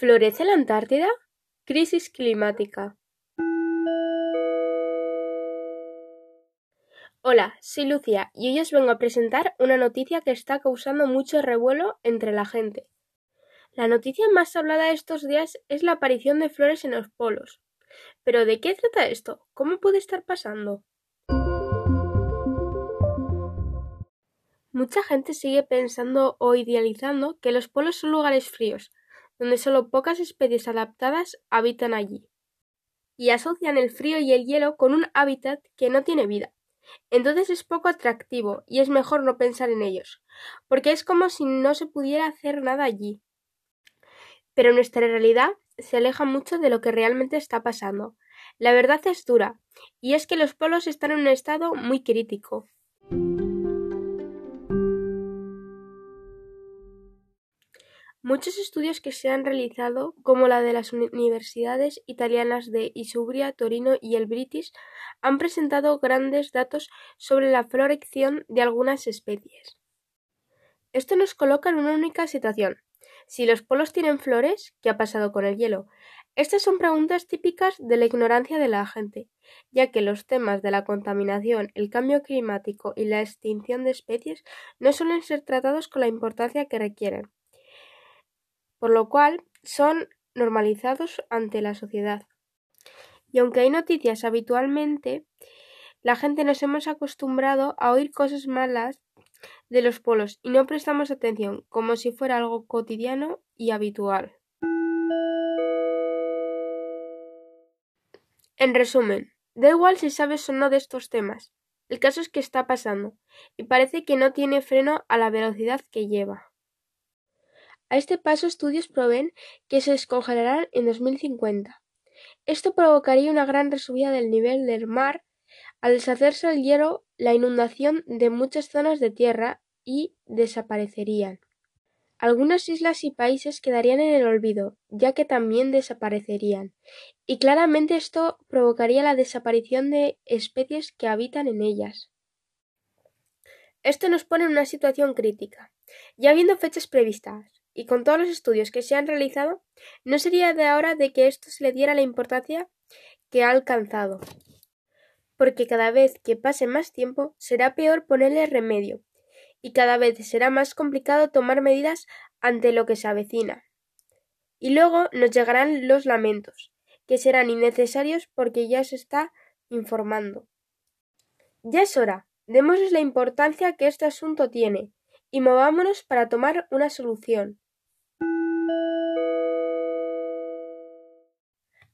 ¿Florece la Antártida? Crisis climática. Hola, soy Lucía y hoy os vengo a presentar una noticia que está causando mucho revuelo entre la gente. La noticia más hablada estos días es la aparición de flores en los polos. Pero ¿de qué trata esto? ¿Cómo puede estar pasando? Mucha gente sigue pensando o idealizando que los polos son lugares fríos, donde solo pocas especies adaptadas habitan allí. Y asocian el frío y el hielo con un hábitat que no tiene vida. Entonces es poco atractivo y es mejor no pensar en ellos, porque es como si no se pudiera hacer nada allí. Pero nuestra realidad se aleja mucho de lo que realmente está pasando. La verdad es dura, y es que los polos están en un estado muy crítico. Muchos estudios que se han realizado, como la de las universidades italianas de Isubria, Torino y el British, han presentado grandes datos sobre la florección de algunas especies. Esto nos coloca en una única situación. Si los polos tienen flores, ¿qué ha pasado con el hielo? Estas son preguntas típicas de la ignorancia de la gente, ya que los temas de la contaminación, el cambio climático y la extinción de especies no suelen ser tratados con la importancia que requieren por lo cual son normalizados ante la sociedad. Y aunque hay noticias habitualmente, la gente nos hemos acostumbrado a oír cosas malas de los polos y no prestamos atención como si fuera algo cotidiano y habitual. En resumen, da igual si sabes o no de estos temas. El caso es que está pasando y parece que no tiene freno a la velocidad que lleva. A este paso estudios proveen que se descongelarán en 2050. Esto provocaría una gran resubida del nivel del mar al deshacerse el hielo, la inundación de muchas zonas de tierra y desaparecerían. Algunas islas y países quedarían en el olvido, ya que también desaparecerían, y claramente esto provocaría la desaparición de especies que habitan en ellas. Esto nos pone en una situación crítica, ya habiendo fechas previstas, y con todos los estudios que se han realizado, no sería de ahora de que esto se le diera la importancia que ha alcanzado. Porque cada vez que pase más tiempo será peor ponerle remedio, y cada vez será más complicado tomar medidas ante lo que se avecina. Y luego nos llegarán los lamentos, que serán innecesarios porque ya se está informando. Ya es hora, démosles la importancia que este asunto tiene, y movámonos para tomar una solución.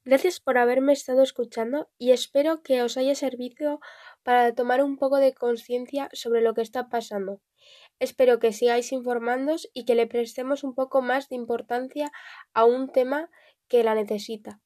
Gracias por haberme estado escuchando y espero que os haya servido para tomar un poco de conciencia sobre lo que está pasando. Espero que sigáis informándos y que le prestemos un poco más de importancia a un tema que la necesita.